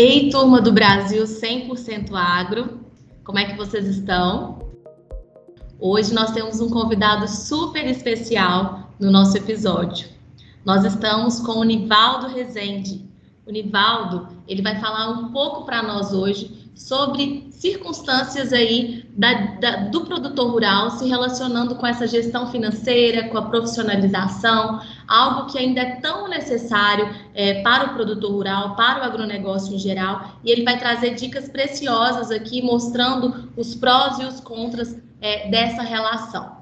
Ei, turma do Brasil 100% Agro, como é que vocês estão? Hoje nós temos um convidado super especial no nosso episódio. Nós estamos com o Nivaldo Rezende. O Nivaldo, ele vai falar um pouco para nós hoje sobre circunstâncias aí da, da, do produtor rural se relacionando com essa gestão financeira, com a profissionalização, algo que ainda é tão necessário é, para o produtor rural, para o agronegócio em geral, e ele vai trazer dicas preciosas aqui mostrando os prós e os contras é, dessa relação.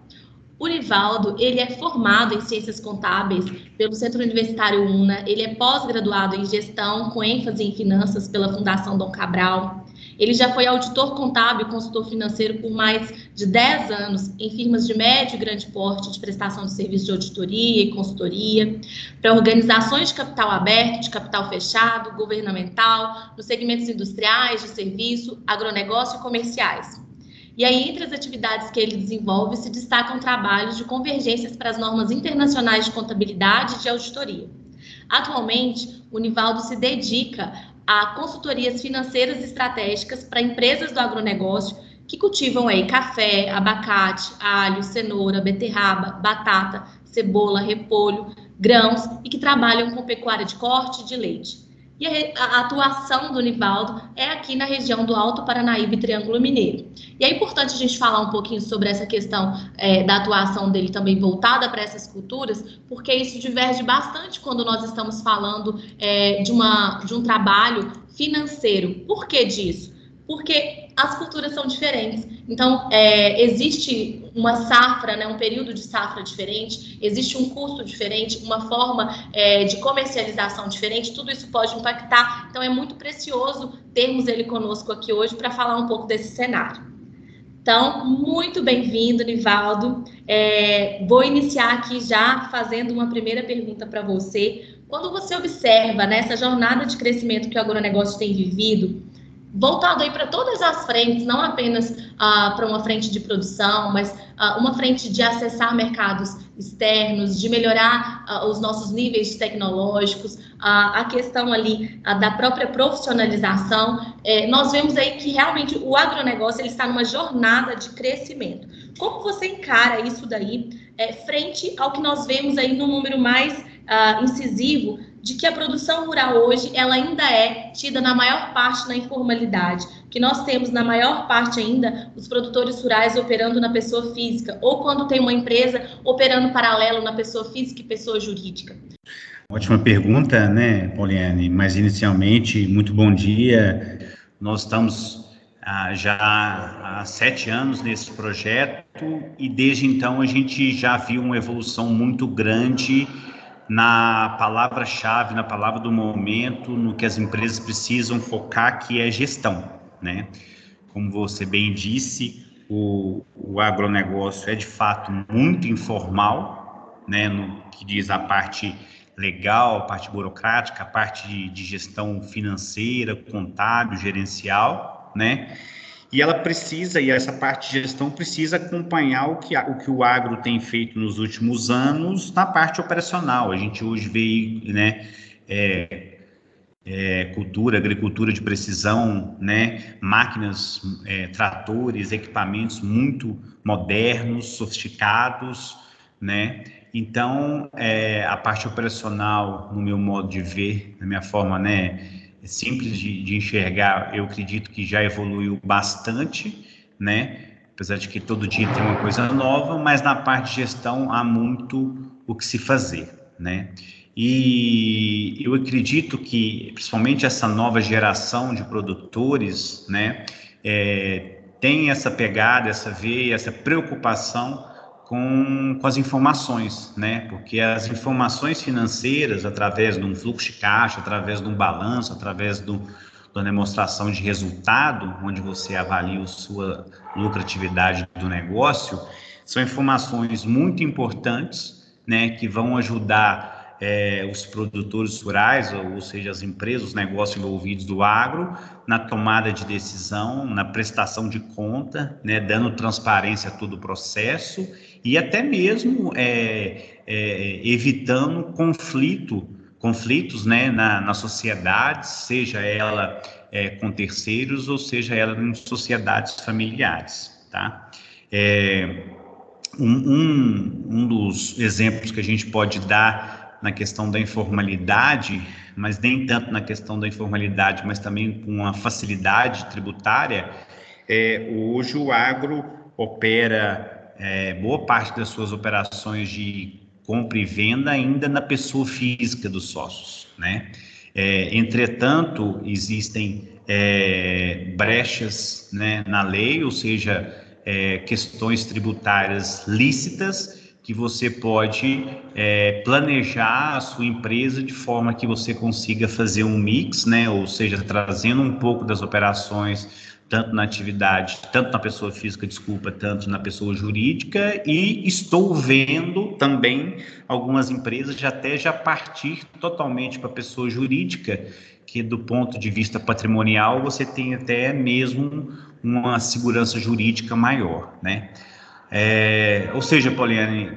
O Nivaldo, ele é formado em Ciências Contábeis pelo Centro Universitário UNA, ele é pós-graduado em Gestão, com ênfase em Finanças pela Fundação Dom Cabral, ele já foi auditor contábil e consultor financeiro por mais de 10 anos em firmas de médio e grande porte de prestação de serviços de auditoria e consultoria, para organizações de capital aberto, de capital fechado, governamental, nos segmentos industriais, de serviço, agronegócio e comerciais. E aí, entre as atividades que ele desenvolve, se destacam trabalhos de convergências para as normas internacionais de contabilidade e de auditoria. Atualmente, o Nivaldo se dedica a consultorias financeiras estratégicas para empresas do agronegócio que cultivam aí café, abacate, alho, cenoura, beterraba, batata, cebola, repolho, grãos e que trabalham com pecuária de corte de leite. E a, atuação do Nivaldo é aqui na região do Alto Paranaíba e Triângulo Mineiro. E é importante a gente falar um pouquinho sobre essa questão é, da atuação dele também voltada para essas culturas, porque isso diverge bastante quando nós estamos falando é, de, uma, de um trabalho financeiro. Por que disso? porque as culturas são diferentes. Então, é, existe uma safra, né, um período de safra diferente, existe um custo diferente, uma forma é, de comercialização diferente, tudo isso pode impactar. Então, é muito precioso termos ele conosco aqui hoje para falar um pouco desse cenário. Então, muito bem-vindo, Nivaldo. É, vou iniciar aqui já fazendo uma primeira pergunta para você. Quando você observa nessa né, jornada de crescimento que o agronegócio tem vivido, voltado aí para todas as frentes, não apenas uh, para uma frente de produção, mas uh, uma frente de acessar mercados externos, de melhorar uh, os nossos níveis tecnológicos, a questão ali da própria profissionalização. Eh, nós vemos aí que realmente o agronegócio ele está numa jornada de crescimento. Como você encara isso daí eh, frente ao que nós vemos aí no número mais incisivo de que a produção rural hoje ela ainda é tida na maior parte na informalidade, que nós temos na maior parte ainda os produtores rurais operando na pessoa física, ou quando tem uma empresa operando paralelo na pessoa física e pessoa jurídica. Ótima pergunta, né, Poliane? Mas inicialmente, muito bom dia. Nós estamos ah, já há sete anos nesse projeto e desde então a gente já viu uma evolução muito grande na palavra-chave, na palavra do momento, no que as empresas precisam focar, que é gestão, né? Como você bem disse, o, o agronegócio é de fato muito informal, né? No que diz a parte legal, a parte burocrática, a parte de, de gestão financeira, contábil, gerencial, né? E ela precisa, e essa parte de gestão precisa acompanhar o que, o que o agro tem feito nos últimos anos na parte operacional. A gente hoje vê, né, é, é, cultura, agricultura de precisão, né, máquinas, é, tratores, equipamentos muito modernos, sofisticados, né, então, é, a parte operacional, no meu modo de ver, na minha forma, né, simples de, de enxergar, eu acredito que já evoluiu bastante, né? Apesar de que todo dia tem uma coisa nova, mas na parte de gestão há muito o que se fazer, né? E eu acredito que, principalmente essa nova geração de produtores, né, é, tem essa pegada, essa veia, essa preocupação com, com as informações, né? Porque as informações financeiras, através de um fluxo de caixa, através de um balanço, através do, da demonstração de resultado, onde você avalia a sua lucratividade do negócio, são informações muito importantes, né? Que vão ajudar é, os produtores rurais, ou, seja, as empresas, os negócios envolvidos do agro, na tomada de decisão, na prestação de conta, né, dando transparência a todo o processo e até mesmo é, é, evitando conflito conflitos né, na, na sociedade, seja ela é, com terceiros ou seja ela em sociedades familiares. Tá? É, um, um, um dos exemplos que a gente pode dar na questão da informalidade, mas nem tanto na questão da informalidade, mas também com a facilidade tributária, é, hoje o agro opera é, boa parte das suas operações de compra e venda ainda na pessoa física dos sócios, né? É, entretanto, existem é, brechas né, na lei, ou seja, é, questões tributárias lícitas que você pode é, planejar a sua empresa de forma que você consiga fazer um mix, né, ou seja, trazendo um pouco das operações tanto na atividade, tanto na pessoa física, desculpa, tanto na pessoa jurídica, e estou vendo também algumas empresas já até já partir totalmente para a pessoa jurídica, que do ponto de vista patrimonial você tem até mesmo uma segurança jurídica maior, né? É, ou seja, Poliane,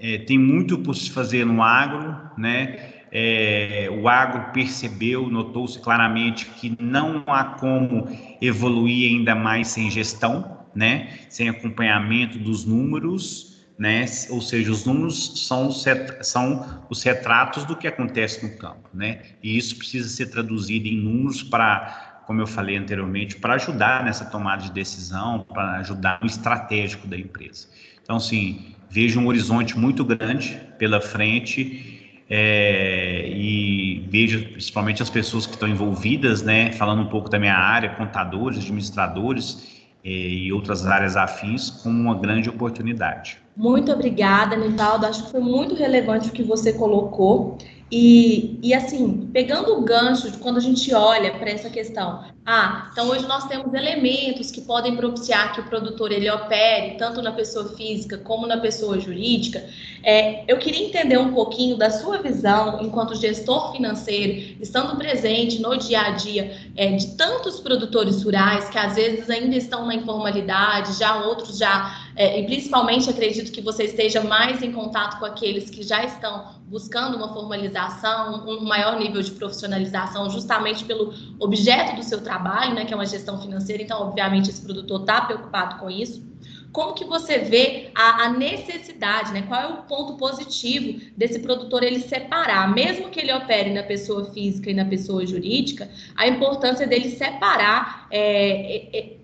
é, tem muito por se fazer no agro, né? é, o agro percebeu, notou-se claramente que não há como evoluir ainda mais sem gestão, né? sem acompanhamento dos números, né? ou seja, os números são, são os retratos do que acontece no campo. Né? E isso precisa ser traduzido em números para, como eu falei anteriormente, para ajudar nessa tomada de decisão, para ajudar no estratégico da empresa. Então, assim, vejo um horizonte muito grande pela frente é, e vejo principalmente as pessoas que estão envolvidas, né, falando um pouco da minha área, contadores, administradores é, e outras áreas afins, como uma grande oportunidade. Muito obrigada, Nivaldo. Acho que foi muito relevante o que você colocou. E, e assim, pegando o gancho de quando a gente olha para essa questão, ah, então hoje nós temos elementos que podem propiciar que o produtor ele opere tanto na pessoa física como na pessoa jurídica. É, eu queria entender um pouquinho da sua visão enquanto gestor financeiro, estando presente no dia a dia é, de tantos produtores rurais que às vezes ainda estão na informalidade, já outros já, é, e principalmente acredito que você esteja mais em contato com aqueles que já estão buscando uma formalização, um maior nível de profissionalização, justamente pelo objeto do seu trabalho, né, que é uma gestão financeira. Então, obviamente, esse produtor está preocupado com isso. Como que você vê a, a, necessidade, né? Qual é o ponto positivo desse produtor ele separar, mesmo que ele opere na pessoa física e na pessoa jurídica, a importância dele separar é, é,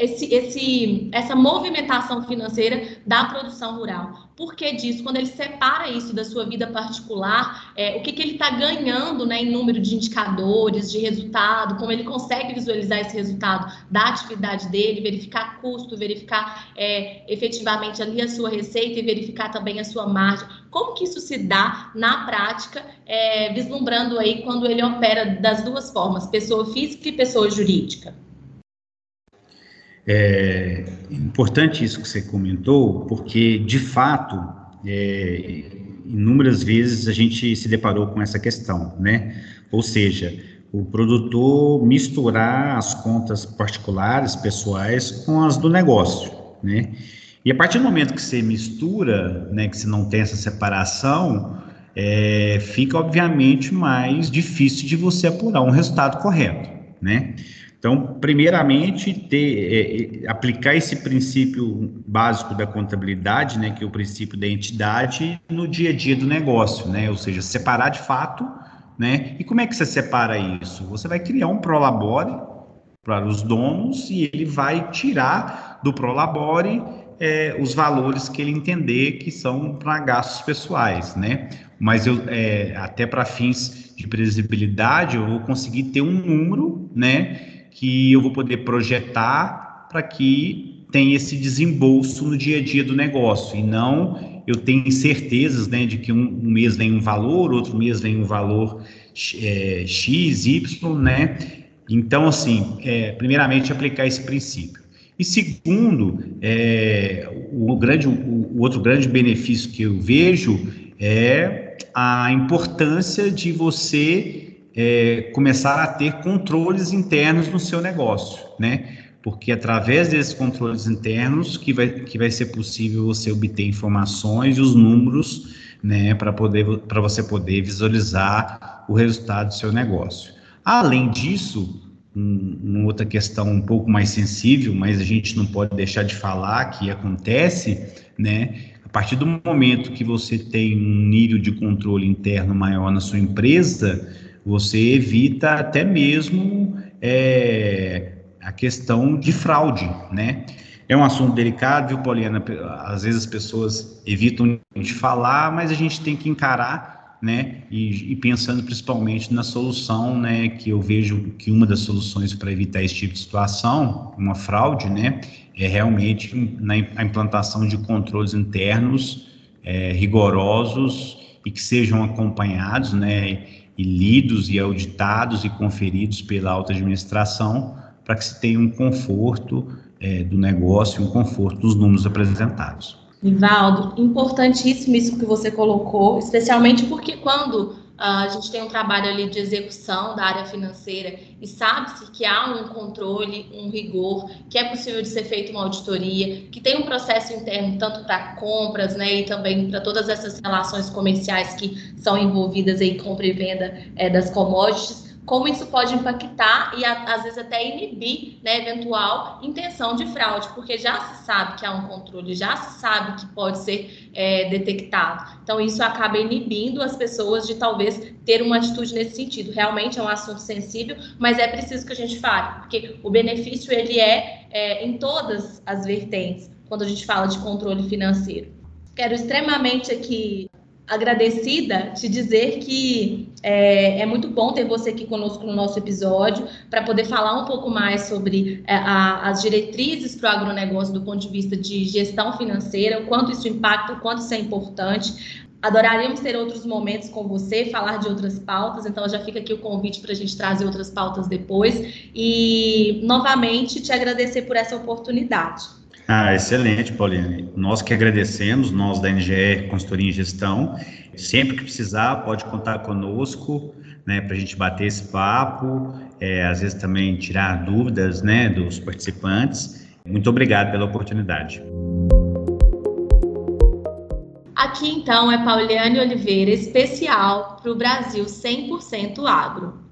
esse, esse, essa movimentação financeira da produção rural. Por que disso? Quando ele separa isso da sua vida particular, é, o que, que ele está ganhando né, em número de indicadores, de resultado, como ele consegue visualizar esse resultado da atividade dele, verificar custo, verificar é, efetivamente ali a sua receita e verificar também a sua margem. Como que isso se dá na prática, é, vislumbrando aí quando ele opera das duas formas, pessoa física e pessoa jurídica? É importante isso que você comentou, porque, de fato, é, inúmeras vezes a gente se deparou com essa questão, né? Ou seja, o produtor misturar as contas particulares, pessoais, com as do negócio, né? E a partir do momento que você mistura, né, que você não tem essa separação, é, fica obviamente mais difícil de você apurar um resultado correto, né? Então, primeiramente, ter, é, é, aplicar esse princípio básico da contabilidade, né, que é o princípio da entidade, no dia a dia do negócio, né, ou seja, separar de fato, né, e como é que você separa isso? Você vai criar um prolabore para os donos e ele vai tirar do prolabore é, os valores que ele entender que são para gastos pessoais, né? Mas eu, é, até para fins de previsibilidade, eu vou conseguir ter um número, né? Que eu vou poder projetar para que tenha esse desembolso no dia a dia do negócio e não eu tenho certezas né, de que um, um mês vem um valor, outro mês vem um valor é, X, Y, né? Então, assim, é, primeiramente, aplicar esse princípio. E segundo, é, o, grande, o, o outro grande benefício que eu vejo é a importância de você é, começar a ter controles internos no seu negócio, né? Porque através desses controles internos que vai, que vai ser possível você obter informações e os números né, para poder para você poder visualizar o resultado do seu negócio. Além disso, um, uma outra questão um pouco mais sensível, mas a gente não pode deixar de falar que acontece, né? A partir do momento que você tem um nível de controle interno maior na sua empresa, você evita até mesmo é, a questão de fraude, né? É um assunto delicado, viu, Poliana? Às vezes as pessoas evitam de falar, mas a gente tem que encarar, né? E, e, pensando principalmente na solução, né? Que eu vejo que uma das soluções para evitar esse tipo de situação, uma fraude, né? É realmente na a implantação de controles internos é, rigorosos e que sejam acompanhados, né? E lidos e auditados e conferidos pela alta administração para que se tenha um conforto é, do negócio, um conforto dos números apresentados. Nivaldo, importantíssimo isso que você colocou, especialmente porque quando a gente tem um trabalho ali de execução da área financeira e sabe-se que há um controle, um rigor, que é possível de ser feita uma auditoria, que tem um processo interno tanto para compras, né, e também para todas essas relações comerciais que são envolvidas em compra e venda é, das commodities como isso pode impactar e às vezes até inibir né, eventual intenção de fraude, porque já se sabe que há um controle, já se sabe que pode ser é, detectado. Então, isso acaba inibindo as pessoas de talvez ter uma atitude nesse sentido. Realmente é um assunto sensível, mas é preciso que a gente fale, porque o benefício ele é, é em todas as vertentes quando a gente fala de controle financeiro. Quero extremamente aqui agradecida te dizer que é, é, muito bom ter você aqui conosco no nosso episódio para poder falar um pouco mais sobre é, a, as diretrizes para o agronegócio do ponto de vista de gestão financeira, o quanto isso impacta, o quanto isso é importante. Adoraríamos ter outros momentos com você, falar de outras pautas, então já fica aqui o convite para a gente trazer outras pautas depois. E, novamente, te agradecer por essa oportunidade. Ah, excelente, Pauline. Nós que agradecemos, nós da NGE Consultoria em Gestão. Sempre que precisar, pode contar conosco, né, para a gente bater esse papo, é, às vezes também tirar dúvidas, né, dos participantes. Muito obrigado pela oportunidade. Aqui então é Pauliane Oliveira, especial para o Brasil 100% Agro.